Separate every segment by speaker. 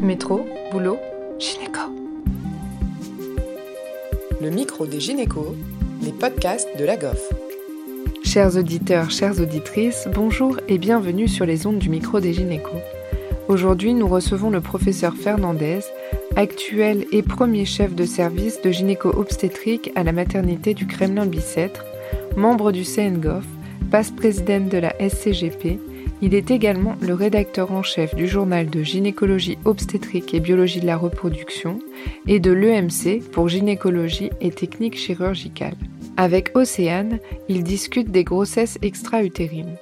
Speaker 1: Métro, boulot, gynéco.
Speaker 2: Le micro des gynécos, les podcasts de la GOF.
Speaker 1: Chers auditeurs, chères auditrices, bonjour et bienvenue sur les ondes du micro des gynécos. Aujourd'hui, nous recevons le professeur Fernandez, actuel et premier chef de service de gynéco-obstétrique à la maternité du Kremlin-Bicêtre, membre du CNGOF, passe-présidente de la SCGP il est également le rédacteur en chef du journal de gynécologie obstétrique et biologie de la reproduction et de l'EMC pour gynécologie et techniques chirurgicales. Avec Océane, il discute des grossesses extra-utérines.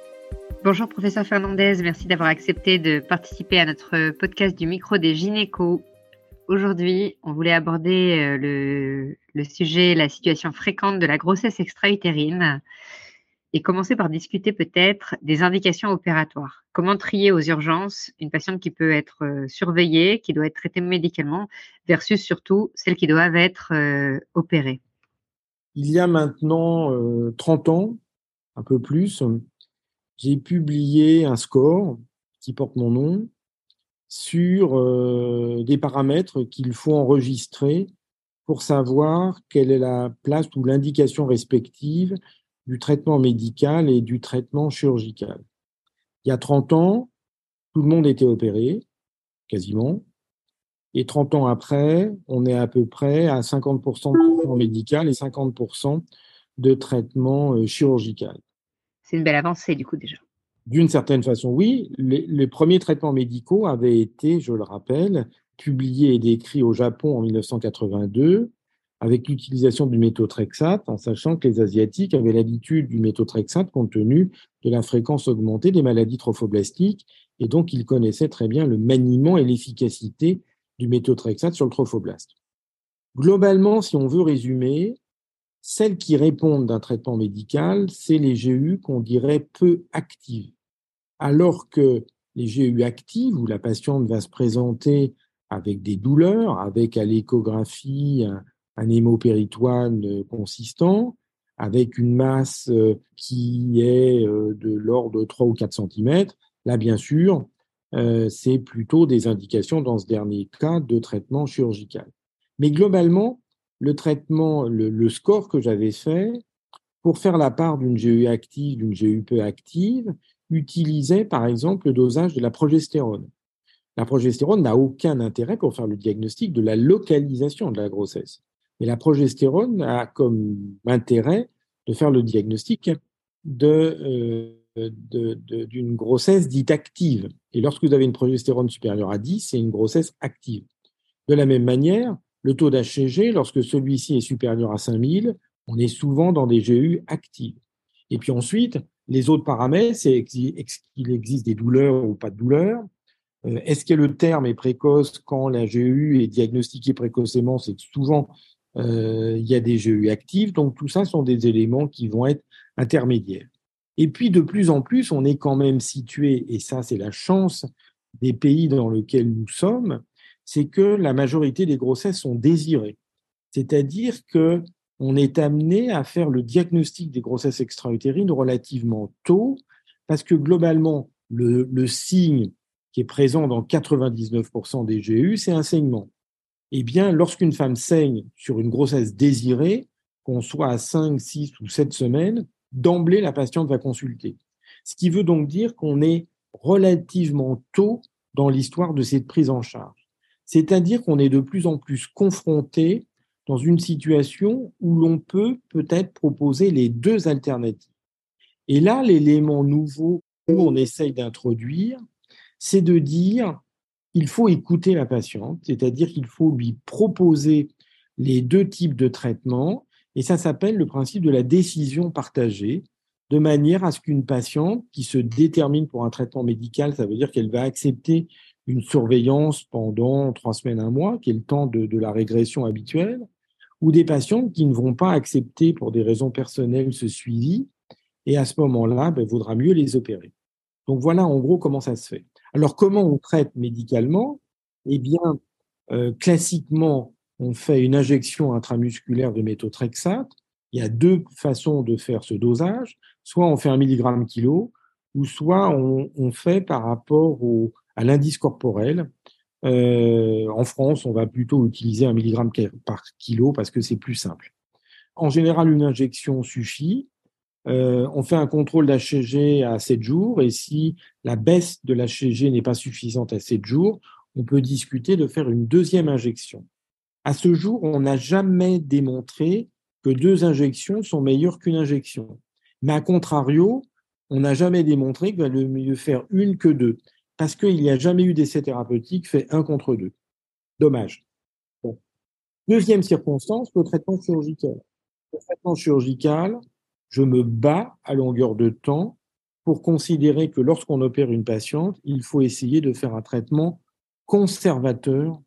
Speaker 3: Bonjour professeur Fernandez, merci d'avoir accepté de participer à notre podcast du micro des gynécos. Aujourd'hui, on voulait aborder euh, le, le sujet, la situation fréquente de la grossesse extra-utérine et commencer par discuter peut-être des indications opératoires. Comment trier aux urgences une patiente qui peut être euh, surveillée, qui doit être traitée médicalement, versus surtout celles qui doivent être euh, opérées
Speaker 4: Il y a maintenant 30 euh, ans, un peu plus, j'ai publié un score qui porte mon nom sur des paramètres qu'il faut enregistrer pour savoir quelle est la place ou l'indication respective du traitement médical et du traitement chirurgical. Il y a 30 ans, tout le monde était opéré, quasiment. Et 30 ans après, on est à peu près à 50% de traitement médical et 50% de traitement euh, chirurgical.
Speaker 3: C'est une belle avancée, du coup, déjà.
Speaker 4: D'une certaine façon, oui. Les, les, premiers traitements médicaux avaient été, je le rappelle, publiés et décrits au Japon en 1982 avec l'utilisation du méthotrexate, en sachant que les Asiatiques avaient l'habitude du méthotrexate compte tenu de la fréquence augmentée des maladies trophoblastiques, et donc ils connaissaient très bien le maniement et l'efficacité du méthotrexate sur le trophoblaste. Globalement, si on veut résumer, celles qui répondent d'un traitement médical, c'est les GU qu'on dirait peu actives, alors que les GU actives, où la patiente va se présenter avec des douleurs, avec à l'échographie un hémopéritoine euh, consistant, avec une masse euh, qui est euh, de l'ordre de 3 ou 4 cm. Là, bien sûr, c'est plutôt des indications dans ce dernier cas de traitement chirurgical. Mais globalement, le traitement, le, score que j'avais fait, pour faire la part d'une GU active, d'une GU peu active, utilisait par exemple le dosage de la progestérone. La progestérone n'a aucun intérêt pour faire le diagnostic de la localisation de la grossesse. Et la progestérone a comme intérêt de faire le diagnostic euh, d'une grossesse dite active. Et lorsque vous avez une progestérone supérieure à 10, c'est une grossesse active. De la même manière, le taux d'HCG, lorsque celui-ci est supérieur à 5000, on est souvent dans des GU actives. Et puis ensuite, les autres paramètres, c'est est-ce qu'il existe des douleurs ou pas de douleurs? Euh, Est-ce que le terme est précoce quand la GU est diagnostiquée précocement? C'est souvent il y a des GU actifs, donc tout ça sont des éléments qui vont être intermédiaires. Et puis de plus en plus, on est quand même situé, et ça c'est la chance des pays dans lesquels nous sommes, c'est que la majorité des grossesses sont désirées. C'est-à-dire que on est amené à faire le diagnostic des grossesses extra-utérines relativement tôt, parce que globalement, le, le signe qui est présent dans 99% des GU, c'est un saignement eh bien, lorsqu'une femme saigne sur une grossesse désirée, qu'on soit à 5, 6 ou 7 semaines, d'emblée, la patiente va consulter. Ce qui veut donc dire qu'on est relativement tôt dans l'histoire de cette prise en charge. C'est-à-dire qu'on est de plus en plus confronté dans une situation où l'on peut peut-être proposer les deux alternatives. Et là, l'élément nouveau où on essaye d'introduire, c'est de dire, il faut écouter la patiente, c'est-à-dire qu'il faut lui proposer les deux types de traitements, et ça s'appelle le principe de la décision partagée, de manière à ce qu'une patiente qui se détermine pour un traitement médical, ça veut dire qu'elle va accepter une surveillance pendant trois semaines, un mois, qui est le temps de, la régression habituelle, ou des patients qui ne vont pas accepter pour des raisons personnelles ce suivi, et à ce moment-là, il ben, vaudra mieux les opérer. Donc voilà en gros comment ça se fait. Alors, comment on traite médicalement? Eh bien, euh, classiquement, on fait une injection intramusculaire de méthotrexate. Il y a deux façons de faire ce dosage. Soit on fait un milligramme kilo, ou soit on, fait par rapport à l'indice corporel Euh, en France, on va plutôt utiliser un milligramme par kilo parce que c'est plus simple. En général, une injection suffit. Euh, on fait un contrôle d'HCG à 7 jours et si la baisse de l'HCG n'est pas suffisante à 7 jours, on peut discuter de faire une deuxième injection. À ce jour, on n'a jamais démontré que deux injections sont meilleures qu'une injection. Mais à contrario, on n'a jamais démontré qu'il valait mieux faire une que deux, parce qu'il n'y a jamais eu d'essai thérapeutique fait un contre deux. Dommage. Deuxième circonstance, le traitement chirurgical. Le traitement chirurgical, je me bats à longueur de temps pour considérer que lorsqu'on opère une patiente, il faut essayer de faire un traitement conservateur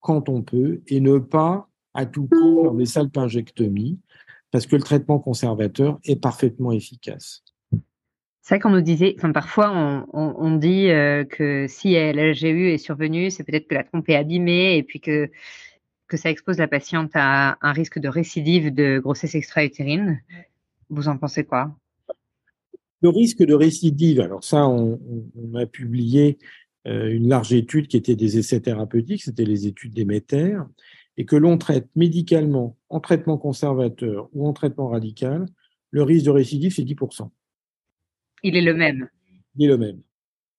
Speaker 4: quand on peut et ne pas à tout prix faire des salpingectomies parce que le traitement conservateur est parfaitement efficace.
Speaker 3: C'est vrai qu'on nous disait, enfin parfois on, dit euh, que si la GU est survenue, c'est peut-être que la trompe est abîmée et puis que, que ça expose la patiente à un risque de récidive de grossesse extra-utérine. Vous en pensez quoi?
Speaker 4: Le risque de récidive, alors ça, on, a publié euh, une large étude qui était des essais thérapeutiques, c'était les études d'Emeter, et que l'on traite médicalement, en traitement conservateur ou en traitement radical, le risque de récidive, c'est 10%.
Speaker 3: Il est le même?
Speaker 4: Il est le même.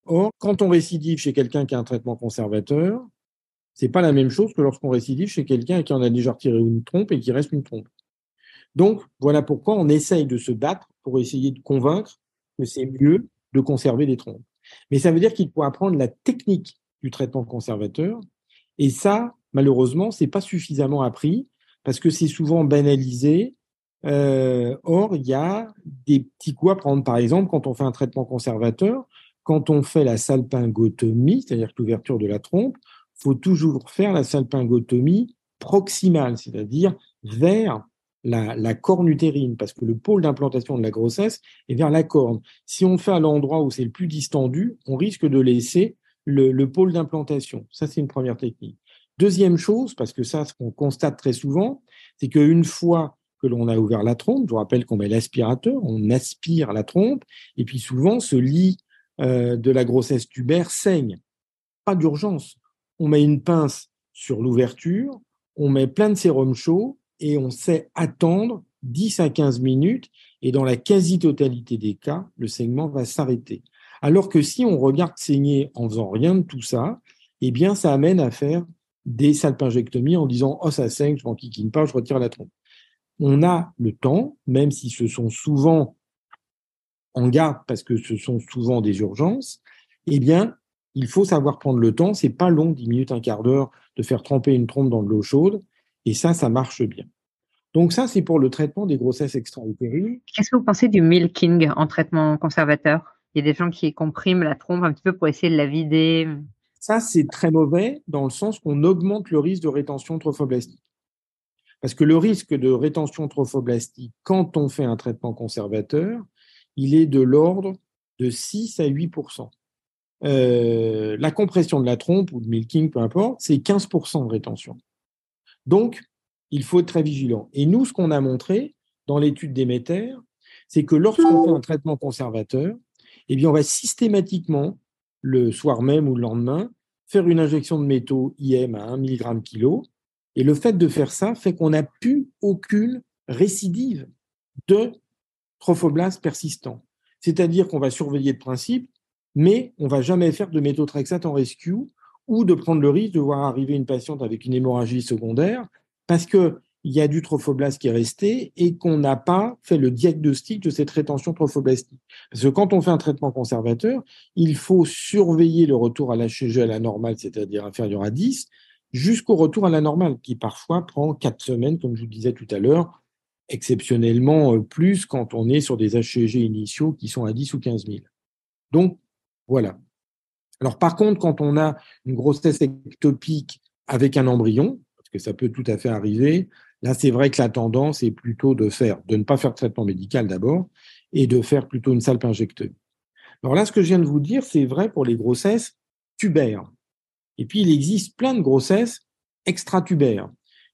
Speaker 4: Or, quand on récidive chez quelqu'un qui a un traitement conservateur, c'est pas la même chose que lorsqu'on récidive chez quelqu'un qui en a déjà retiré une trompe et qui reste une trompe. Donc, voilà pourquoi on essaye de se battre pour essayer de convaincre que c'est mieux de conserver les trompes. Mais ça veut dire qu'il faut apprendre la technique du traitement conservateur. Et ça, malheureusement, c'est pas suffisamment appris parce que c'est souvent banalisé euh, or, il y a des petits coups à prendre. Par exemple, quand on fait un traitement conservateur, quand on fait la salpingotomie, c'est-à-dire l'ouverture de la trompe, faut toujours faire la salpingotomie proximale, c'est-à-dire vers la, corne utérine, parce que le pôle d'implantation de la grossesse est vers la corne. Si on fait à l'endroit où c'est le plus distendu, on risque de laisser le, le pôle d'implantation. Ça, c'est une première technique. Deuxième chose, parce que ça, ce qu'on constate très souvent, c'est qu'une fois que l'on a ouvert la trompe. Je vous rappelle qu'on met l'aspirateur, on aspire la trompe, et puis souvent ce lit euh, de la grossesse tubaire saigne. Pas d'urgence. On met une pince sur l'ouverture, on met plein de sérum chaud et on sait attendre 10 à 15 minutes et dans la quasi-totalité des cas, le saignement va s'arrêter. Alors que si on regarde saigner en faisant rien de tout ça, eh bien, ça amène à faire des salpingectomies en disant oh ça saigne, je m'en pas, je retire la trompe on a le temps, même si ce sont souvent en garde parce que ce sont souvent des urgences, eh bien, il faut savoir prendre le temps. C'est pas long, 10 minutes, un quart d'heure, de faire tremper une trompe dans de l'eau chaude. Et ça, ça marche bien. Donc ça, c'est pour le traitement des grossesses extra-utérines.
Speaker 3: Qu'est-ce que vous pensez du milking en traitement conservateur? Il y a des gens qui compriment la trompe un petit peu pour essayer de la vider.
Speaker 4: Ça, c'est très mauvais dans le sens qu'on augmente le risque de rétention trophoblastique. Parce que le risque de rétention trophoblastique, quand on fait un traitement conservateur, il est de l'ordre de 6 à 8% euh, La compression de la trompe ou de milking, peu importe, c'est 15% de rétention. Donc, il faut être très vigilant. Et nous, ce qu'on a montré dans l'étude d'Emeter, c'est que lorsqu'on fait un traitement conservateur, eh bien, on va systématiquement, le soir même ou le lendemain, faire une injection de métaux IM à 1 mg kg et le fait de faire ça fait qu'on n'a plus aucune récidive de trophoblastes persistants. C'est-à-dire qu'on va surveiller de principe, mais on va jamais faire de méthotrexate en rescue ou de prendre le risque de voir arriver une patiente avec une hémorragie secondaire parce qu'il y a du trophoblaste qui est resté et qu'on n'a pas fait le diagnostic de cette rétention trophoblastique. Parce que quand on fait un traitement conservateur, il faut surveiller le retour à l'HG à la normale, c'est-à-dire inférieur à 10, jusqu'au retour à la normale, qui parfois prend quatre semaines, comme je vous disais tout à l'heure, exceptionnellement euh, plus quand on est sur des HCG initiaux qui sont à 10 ou 15 000. Donc, voilà. Alors, par contre, quand on a une grossesse ectopique avec un embryon, parce que ça peut tout à fait arriver, là, c'est vrai que la tendance est plutôt de faire, de ne pas faire de traitement médical d'abord, et de faire plutôt une salpingectomie. Alors là, ce que je viens de vous dire, c'est vrai pour les grossesses tubaires. Et puis, il existe plein de grossesses extratubaires,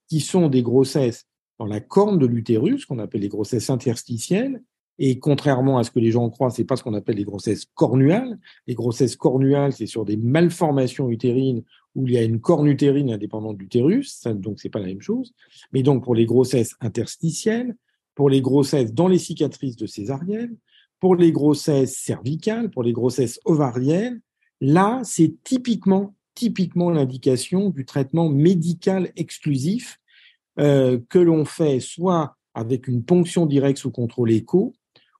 Speaker 4: qui sont des grossesses dans la corne de l'utérus, qu'on appelle les grossesses interstitielles. Et contrairement à ce que les gens croient, c'est pas ce qu'on appelle les grossesses cornuales. Les grossesses cornuales, c'est sur des malformations utérines où il y a une corne utérine indépendante du l'utérus, donc c'est pas la même chose. Mais donc pour les grossesses interstitielles, pour les grossesses dans les cicatrices de césarienne, pour les grossesses cervicales, pour les grossesses ovariennes, là, c'est typiquement, typiquement l'indication du traitement médical exclusif euh, que l'on fait soit avec une ponction directe sous contrôle écho,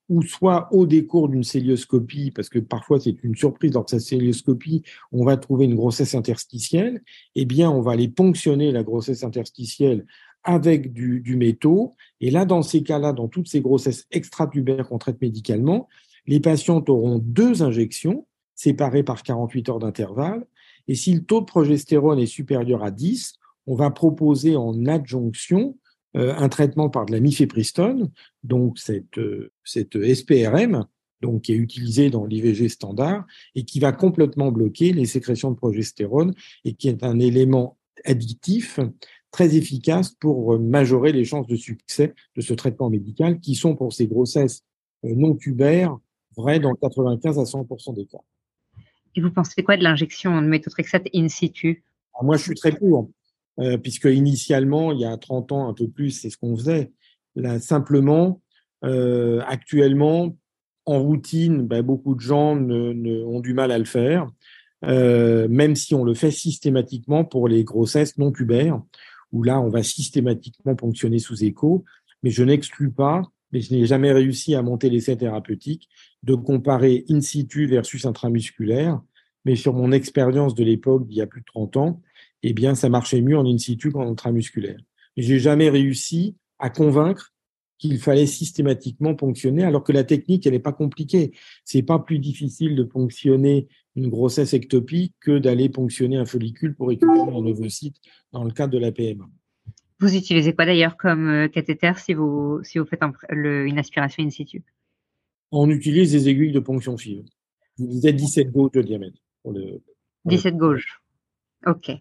Speaker 4: ou soit au décours d'une célioscopie, parce que parfois c'est une surprise lors de sa célioscopie, on va trouver une grossesse interstitielle, eh bien on va aller ponctionner la grossesse interstitielle avec du, du métaux. Et là, dans ces cas-là, dans toutes ces grossesses extratubaires qu'on traite médicalement, les patientes auront deux injections séparées par 48 heures d'intervalle. Et si le taux de progestérone est supérieur à 10, on va proposer en adjonction un traitement par de la mifepristone, donc cette, euh, cette SPRM, donc qui est utilisée dans l'IVG standard et qui va complètement bloquer les sécrétions de progestérone et qui est un élément additif très efficace pour majorer les chances de succès de ce traitement médical qui sont pour ces grossesses euh, non tubaires vraies dans 95 à 100% des cas.
Speaker 3: Et vous pensez quoi de l'injection de méthotrexate in situ?
Speaker 4: Moi, je suis très pour. Euh, puisque initialement, il y a 30 ans, un peu plus, c'est ce qu'on faisait. Là, simplement, euh, actuellement, en routine, ben, beaucoup de gens ne, ont du mal à le faire, euh, même si on le fait systématiquement pour les grossesses non tubaires, où là, on va systématiquement ponctionner sous écho. Mais je n'exclus pas, mais je n'ai jamais réussi à monter l'essai thérapeutique, de comparer in situ versus intramusculaire. Mais sur mon expérience de l'époque d'il y a plus de 30 ans, eh bien, ça marchait mieux en in situ qu'en intramusculaire. J'ai jamais réussi à convaincre qu'il fallait systématiquement ponctionner, alors que la technique, elle n'est pas compliquée. C'est pas plus difficile de ponctionner une grossesse ectopique que d'aller ponctionner un follicule pour récupérer un ovocyte dans le cadre de la PMA.
Speaker 3: Vous utilisez quoi d'ailleurs comme euh, cathéter si vous, si vous faites une aspiration in situ?
Speaker 4: On utilise des aiguilles de ponction FIV. Vous disais 17 gauges de diamètre. Pour le,
Speaker 3: 17 gauges. Ok.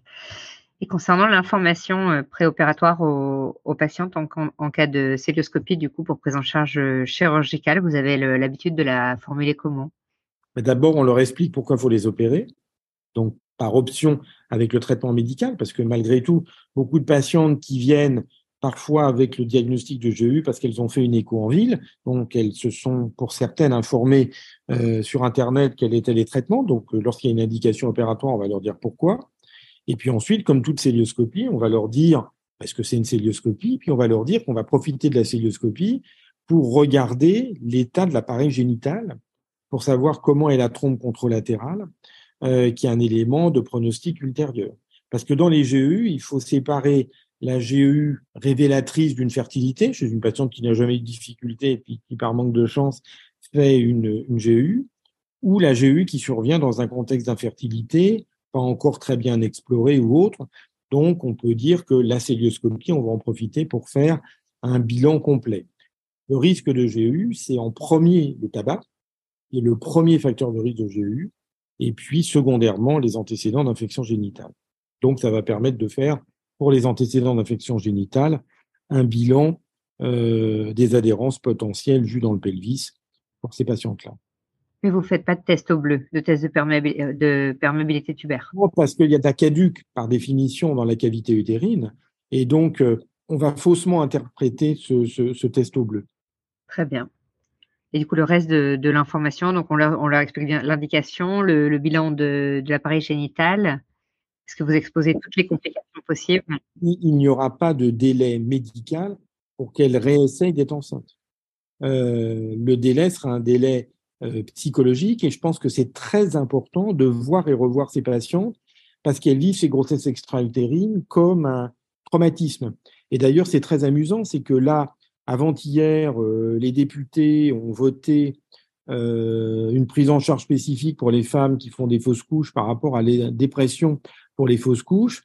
Speaker 3: Et concernant l'information euh, préopératoire aux, patientes en, cas de célioscopie, du coup, pour prise en charge euh, chirurgicale, vous avez l'habitude de la formuler comment?
Speaker 4: D'abord, on leur explique pourquoi il faut les opérer. Donc, par option avec le traitement médical, parce que malgré tout, beaucoup de patientes qui viennent parfois avec le diagnostic de GU parce qu'elles ont fait une écho en ville, donc elles se sont pour certaines informées euh, sur Internet quels étaient les traitements. Donc, lorsqu'il y a une indication opératoire, on va leur dire pourquoi. Et puis ensuite, comme toute célioscopie, on va leur dire, parce que c'est une célioscopie, puis on va leur dire qu'on va profiter de la célioscopie pour regarder l'état de l'appareil génital, pour savoir comment est la trompe contralatérale, euh, qui est un élément de pronostic ultérieur. Parce que dans les GU, il faut séparer la GU révélatrice d'une fertilité, chez une patiente qui n'a jamais eu de difficulté et puis qui, par manque de chance, fait une, GU, ou la GU qui survient dans un contexte d'infertilité pas encore très bien exploré ou autre. Donc, on peut dire que la célioscopie, on va en profiter pour faire un bilan complet. Le risque de GU, c'est en premier le tabac, qui est le premier facteur de risque de GU, et puis secondairement les antécédents d'infection génitale. Donc, ça va permettre de faire, pour les antécédents d'infection génitale, un bilan euh, des adhérences potentielles vues dans le pelvis pour ces patientes-là.
Speaker 3: Mais vous ne faites pas de test au bleu, de test de, perméabilité, de perméabilité tubaire
Speaker 4: Non, parce qu'il y a de la caduc par définition dans la cavité utérine. Et donc, euh, on va faussement interpréter ce, test au bleu.
Speaker 3: Très bien. Et du coup, le reste de, l'information, donc on leur, on leur, explique bien l'indication, le, bilan de, l'appareil génital. Est-ce que vous exposez toutes les complications possibles?
Speaker 4: Il, n'y aura pas de délai médical pour qu'elle réessaye d'être enceinte. Euh, le délai sera un délai euh, psychologique. Et je pense que c'est très important de voir et revoir ces patients parce qu'elles vivent ces grossesses extra-utérines comme un traumatisme. Et d'ailleurs, c'est très amusant, c'est que là, avant-hier, euh, les députés ont voté euh, une prise en charge spécifique pour les femmes qui font des fausses couches par rapport à la dépression pour les fausses couches.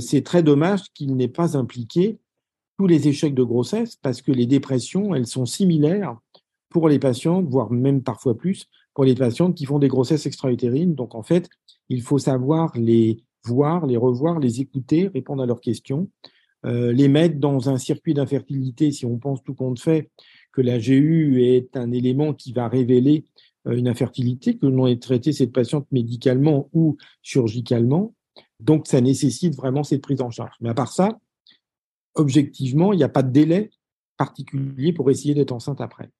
Speaker 4: c'est très dommage qu'il n'ait pas impliqué tous les échecs de grossesse parce que les dépressions, elles sont similaires pour les patientes, voire même parfois plus, pour les patientes qui font des grossesses extra-utérines. Donc, en fait, il faut savoir les voir, les revoir, les écouter, répondre à leurs questions, euh, les mettre dans un circuit d'infertilité si on pense tout compte fait que la GU est un élément qui va révéler euh, une infertilité, que l'on ait traité cette patiente médicalement ou chirurgicalement. Donc, ça nécessite vraiment cette prise en charge. Mais à part ça, objectivement, il n'y a pas de délai particulier pour essayer d'être enceinte après.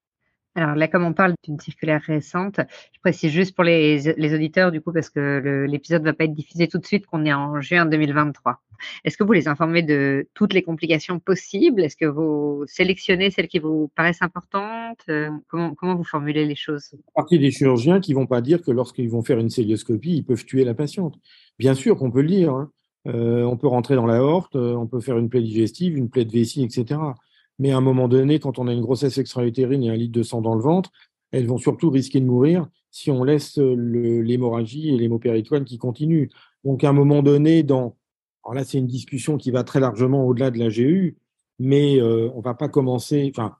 Speaker 3: Alors là, comme on parle d'une circulaire récente, je précise juste pour les, auditeurs, du coup, parce que l'épisode ne va pas être diffusé tout de suite, qu'on est en juin 2023. Est-ce que vous les informez de toutes les complications possibles? Est-ce que vous sélectionnez celles qui vous paraissent importantes? Euh, comment, vous formulez les choses?
Speaker 4: Partie des chirurgiens qui ne vont pas dire que lorsqu'ils vont faire une célioscopie, ils peuvent tuer la patiente. Bien sûr qu'on peut le dire. Hein. Euh, on peut rentrer dans la horte, euh, on peut faire une plaie digestive, une plaie de vessie, etc. Mais à un moment donné, quand on a une grossesse extra-utérine et un litre de sang dans le ventre, elles vont surtout risquer de mourir si on laisse l'hémorragie et l'hémopéritoine qui continuent. Donc, à un moment donné, dans, alors là, c'est une discussion qui va très largement au-delà de la GU, mais euh, on va pas commencer, enfin,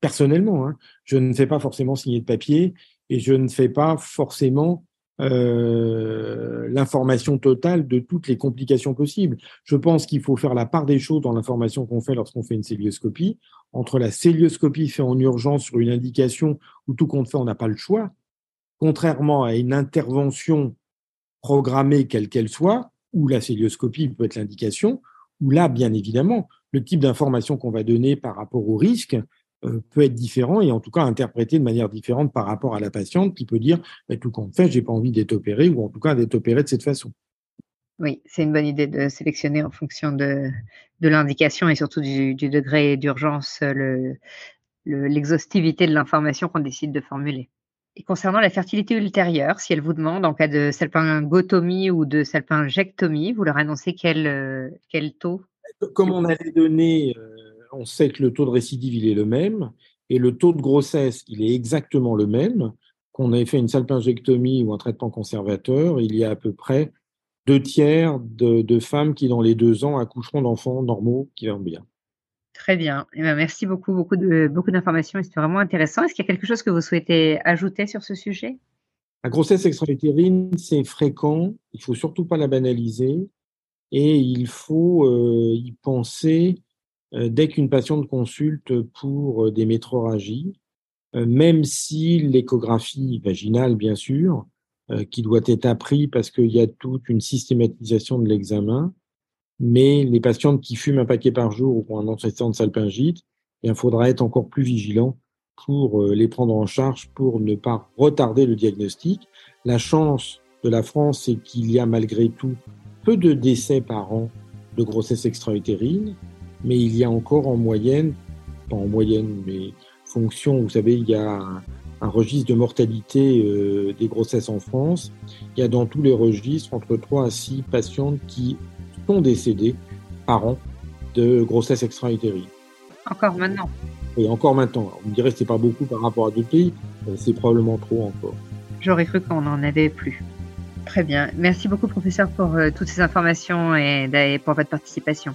Speaker 4: personnellement, hein, je ne fais pas forcément signer de papier et je ne fais pas forcément euh, l'information totale de toutes les complications possibles. Je pense qu'il faut faire la part des choses dans l'information qu'on fait lorsqu'on fait une célioscopie, entre la célioscopie faite en urgence sur une indication où tout compte fait, on n'a pas le choix, contrairement à une intervention programmée quelle qu'elle soit, où la célioscopie peut être l'indication, où là, bien évidemment, le type d'information qu'on va donner par rapport au risque peut être différent et en tout cas interprété de manière différente par rapport à la patiente qui peut dire bah, tout compte fait, j'ai pas envie d'être opéré ou en tout cas d'être opéré de cette façon.
Speaker 3: Oui, c'est une bonne idée de sélectionner en fonction de, de l'indication et surtout du, degré d'urgence l'exhaustivité de l'information qu'on décide de formuler. Et concernant la fertilité ultérieure, si elle vous demande en cas de salpingotomie ou de salpingectomie, vous leur annoncez quel, euh, quel taux?
Speaker 4: Comme on avait donné euh, on sait que le taux de récidive, il est le même, et le taux de grossesse, il est exactement le même. Qu'on ait fait une salpingectomie ou un traitement conservateur, il y a à peu près deux tiers de, femmes qui, dans les deux ans, accoucheront d'enfants normaux qui vont bien.
Speaker 3: Très bien. Eh ben, merci beaucoup, beaucoup de beaucoup d'informations. C'était vraiment intéressant. Est-ce qu'il y a quelque chose que vous souhaitez ajouter sur ce sujet?
Speaker 4: La grossesse extra-utérine, c'est fréquent. Il faut surtout pas la banaliser et il faut euh, y penser dès qu'une patiente consulte pour euh, des métroragies, euh, même si l'échographie vaginale, bien sûr, qui doit être appris parce qu'il y a toute une systématisation de l'examen, mais les patientes qui fument un paquet par jour ou ont un antécédent de salpingite, il faudra être encore plus vigilant pour les prendre en charge pour ne pas retarder le diagnostic. La chance de la France, c'est qu'il y a malgré tout peu de décès par an de grossesse extra-utérine mais il y a encore en moyenne, pas en moyenne, mais fonction, vous savez, il y a un, registre de mortalité euh, des grossesses en France. Il y a dans tous les registres entre 3 à 6 patientes qui sont décédées par an de grossesse extra-utérine.
Speaker 3: Encore maintenant
Speaker 4: Oui, encore maintenant. On me dirait que ce n'est pas beaucoup par rapport à d'autres pays, c'est probablement trop encore.
Speaker 3: J'aurais cru qu'on n'en avait plus. Très bien. Merci beaucoup, professeur, pour euh, toutes ces informations et pour votre participation.